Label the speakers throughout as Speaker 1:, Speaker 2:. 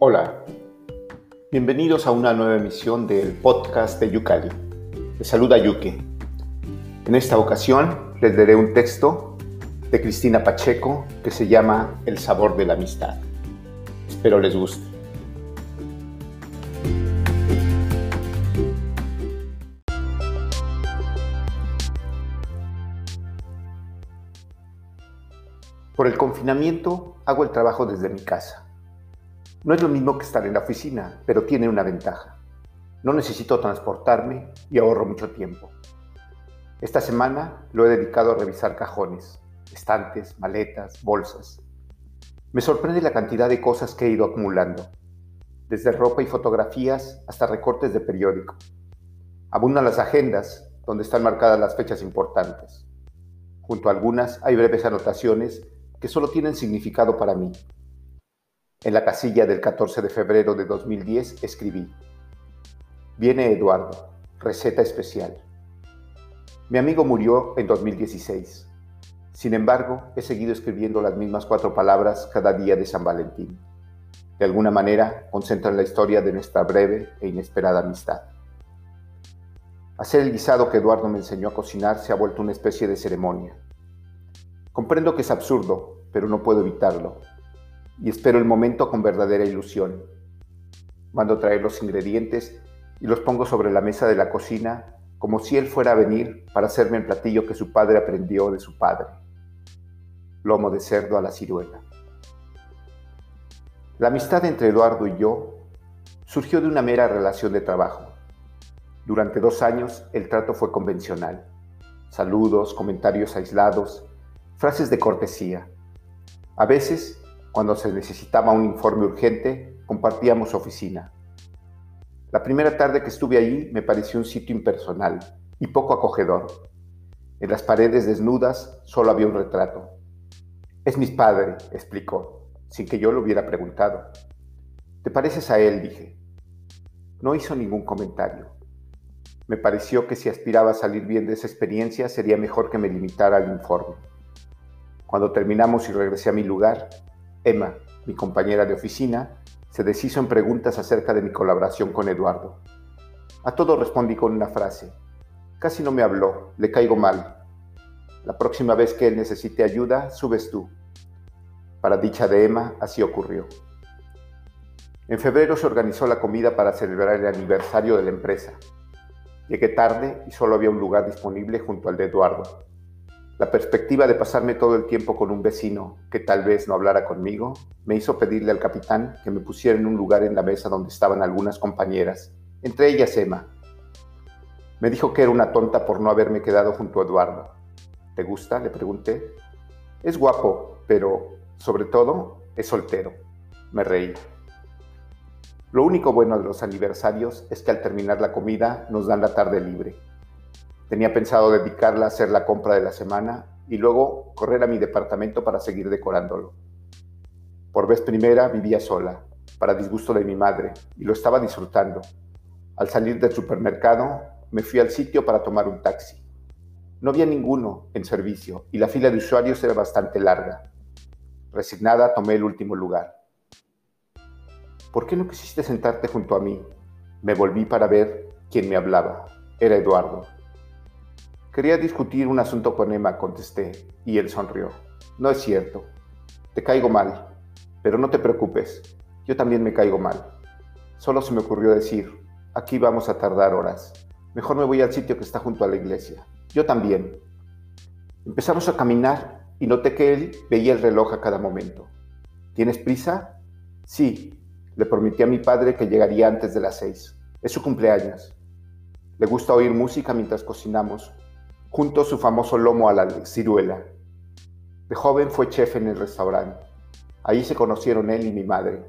Speaker 1: Hola, bienvenidos a una nueva emisión del podcast de Yucali. Les saluda Yuke. En esta ocasión les daré un texto de Cristina Pacheco que se llama El sabor de la amistad. Espero les guste. Por el confinamiento hago el trabajo desde mi casa. No es lo mismo que estar en la oficina, pero tiene una ventaja. No necesito transportarme y ahorro mucho tiempo. Esta semana lo he dedicado a revisar cajones, estantes, maletas, bolsas. Me sorprende la cantidad de cosas que he ido acumulando, desde ropa y fotografías hasta recortes de periódico. Abundan las agendas, donde están marcadas las fechas importantes. Junto a algunas hay breves anotaciones que solo tienen significado para mí. En la casilla del 14 de febrero de 2010 escribí, Viene Eduardo, receta especial. Mi amigo murió en 2016. Sin embargo, he seguido escribiendo las mismas cuatro palabras cada día de San Valentín. De alguna manera, concentran la historia de nuestra breve e inesperada amistad. Hacer el guisado que Eduardo me enseñó a cocinar se ha vuelto una especie de ceremonia. Comprendo que es absurdo, pero no puedo evitarlo. Y espero el momento con verdadera ilusión. Mando traer los ingredientes y los pongo sobre la mesa de la cocina como si él fuera a venir para hacerme el platillo que su padre aprendió de su padre. Lomo de cerdo a la ciruela. La amistad entre Eduardo y yo surgió de una mera relación de trabajo. Durante dos años el trato fue convencional. Saludos, comentarios aislados, Frases de cortesía. A veces, cuando se necesitaba un informe urgente, compartíamos oficina. La primera tarde que estuve allí me pareció un sitio impersonal y poco acogedor. En las paredes desnudas solo había un retrato. Es mi padre, explicó, sin que yo lo hubiera preguntado. ¿Te pareces a él? dije. No hizo ningún comentario. Me pareció que si aspiraba a salir bien de esa experiencia sería mejor que me limitara al informe. Cuando terminamos y regresé a mi lugar, Emma, mi compañera de oficina, se deshizo en preguntas acerca de mi colaboración con Eduardo. A todo respondí con una frase. Casi no me habló, le caigo mal. La próxima vez que él necesite ayuda, subes tú. Para dicha de Emma, así ocurrió. En febrero se organizó la comida para celebrar el aniversario de la empresa. Llegué tarde y solo había un lugar disponible junto al de Eduardo. La perspectiva de pasarme todo el tiempo con un vecino que tal vez no hablara conmigo me hizo pedirle al capitán que me pusiera en un lugar en la mesa donde estaban algunas compañeras, entre ellas Emma. Me dijo que era una tonta por no haberme quedado junto a Eduardo. ¿Te gusta? le pregunté. Es guapo, pero sobre todo es soltero. Me reí. Lo único bueno de los aniversarios es que al terminar la comida nos dan la tarde libre. Tenía pensado dedicarla a hacer la compra de la semana y luego correr a mi departamento para seguir decorándolo. Por vez primera vivía sola, para disgusto de mi madre, y lo estaba disfrutando. Al salir del supermercado, me fui al sitio para tomar un taxi. No había ninguno en servicio y la fila de usuarios era bastante larga. Resignada, tomé el último lugar. ¿Por qué no quisiste sentarte junto a mí? Me volví para ver quién me hablaba. Era Eduardo. Quería discutir un asunto con Emma, contesté, y él sonrió. No es cierto. Te caigo mal, pero no te preocupes, yo también me caigo mal. Solo se me ocurrió decir, aquí vamos a tardar horas. Mejor me voy al sitio que está junto a la iglesia. Yo también. Empezamos a caminar y noté que él veía el reloj a cada momento. ¿Tienes prisa? Sí. Le prometí a mi padre que llegaría antes de las seis. Es su cumpleaños. Le gusta oír música mientras cocinamos junto su famoso lomo a la ciruela. De joven fue chef en el restaurante. Ahí se conocieron él y mi madre.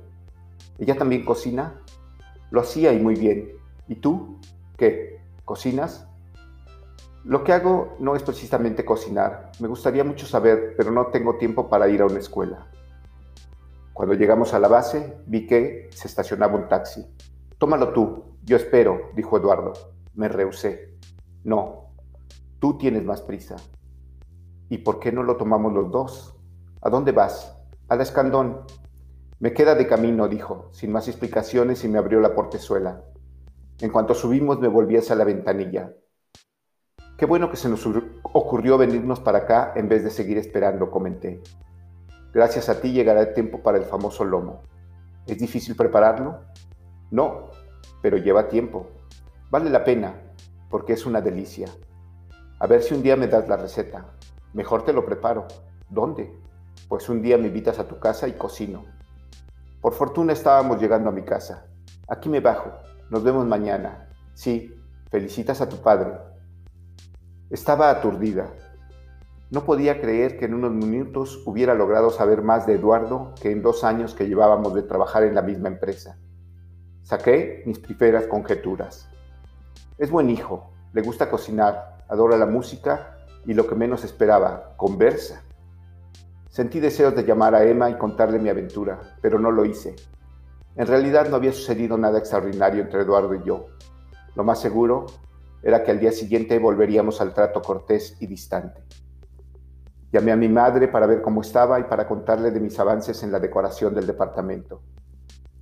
Speaker 1: ¿Ella también cocina? Lo hacía y muy bien. ¿Y tú? ¿Qué? ¿Cocinas? Lo que hago no es precisamente cocinar. Me gustaría mucho saber, pero no tengo tiempo para ir a una escuela. Cuando llegamos a la base, vi que se estacionaba un taxi. Tómalo tú, yo espero, dijo Eduardo. Me rehusé. No, Tú tienes más prisa. ¿Y por qué no lo tomamos los dos? ¿A dónde vas? A la escandón. Me queda de camino, dijo, sin más explicaciones y me abrió la portezuela. En cuanto subimos me volví hacia la ventanilla. Qué bueno que se nos ocurrió venirnos para acá en vez de seguir esperando, comenté. Gracias a ti llegará el tiempo para el famoso lomo. ¿Es difícil prepararlo? No, pero lleva tiempo. Vale la pena, porque es una delicia. A ver si un día me das la receta. Mejor te lo preparo. ¿Dónde? Pues un día me invitas a tu casa y cocino. Por fortuna estábamos llegando a mi casa. Aquí me bajo. Nos vemos mañana. Sí, felicitas a tu padre. Estaba aturdida. No podía creer que en unos minutos hubiera logrado saber más de Eduardo que en dos años que llevábamos de trabajar en la misma empresa. Saqué mis primeras conjeturas. Es buen hijo, le gusta cocinar, adora la música y lo que menos esperaba, conversa. Sentí deseos de llamar a Emma y contarle mi aventura, pero no lo hice. En realidad no había sucedido nada extraordinario entre Eduardo y yo. Lo más seguro era que al día siguiente volveríamos al trato cortés y distante. Llamé a mi madre para ver cómo estaba y para contarle de mis avances en la decoración del departamento.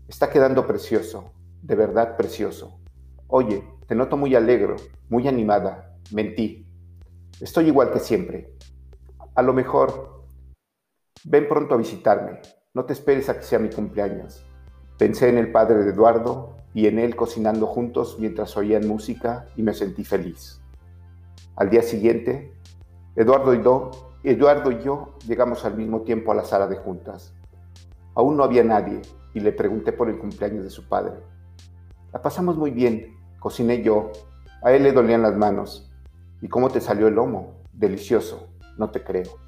Speaker 1: Está quedando precioso, de verdad precioso. Oye, te noto muy alegre, muy animada. Mentí. Estoy igual que siempre. A lo mejor Ven pronto a visitarme, no te esperes a que sea mi cumpleaños. Pensé en el padre de Eduardo y en él cocinando juntos mientras oían música y me sentí feliz. Al día siguiente, Eduardo y, Eduardo y yo llegamos al mismo tiempo a la sala de juntas. Aún no había nadie y le pregunté por el cumpleaños de su padre. La pasamos muy bien, cociné yo, a él le dolían las manos. ¿Y cómo te salió el lomo? Delicioso, no te creo.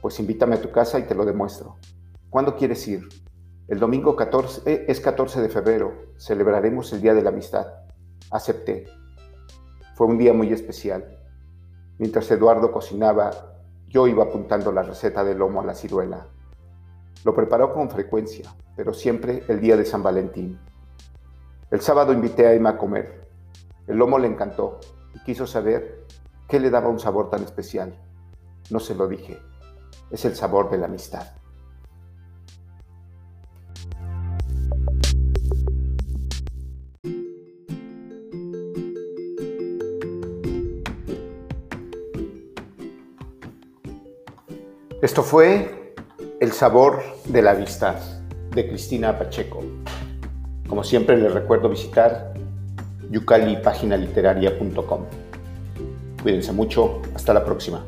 Speaker 1: Pues invítame a tu casa y te lo demuestro. ¿Cuándo quieres ir? El domingo 14, eh, es 14 de febrero. Celebraremos el Día de la Amistad. Acepté. Fue un día muy especial. Mientras Eduardo cocinaba, yo iba apuntando la receta de lomo a la ciruela. Lo preparó con frecuencia, pero siempre el día de San Valentín. El sábado invité a Emma a comer. El lomo le encantó y quiso saber qué le daba un sabor tan especial. No se lo dije es el sabor de la amistad. Esto fue El sabor de la amistad de Cristina Pacheco. Como siempre les recuerdo visitar yucalipaginaliteraria.com. Cuídense mucho, hasta la próxima.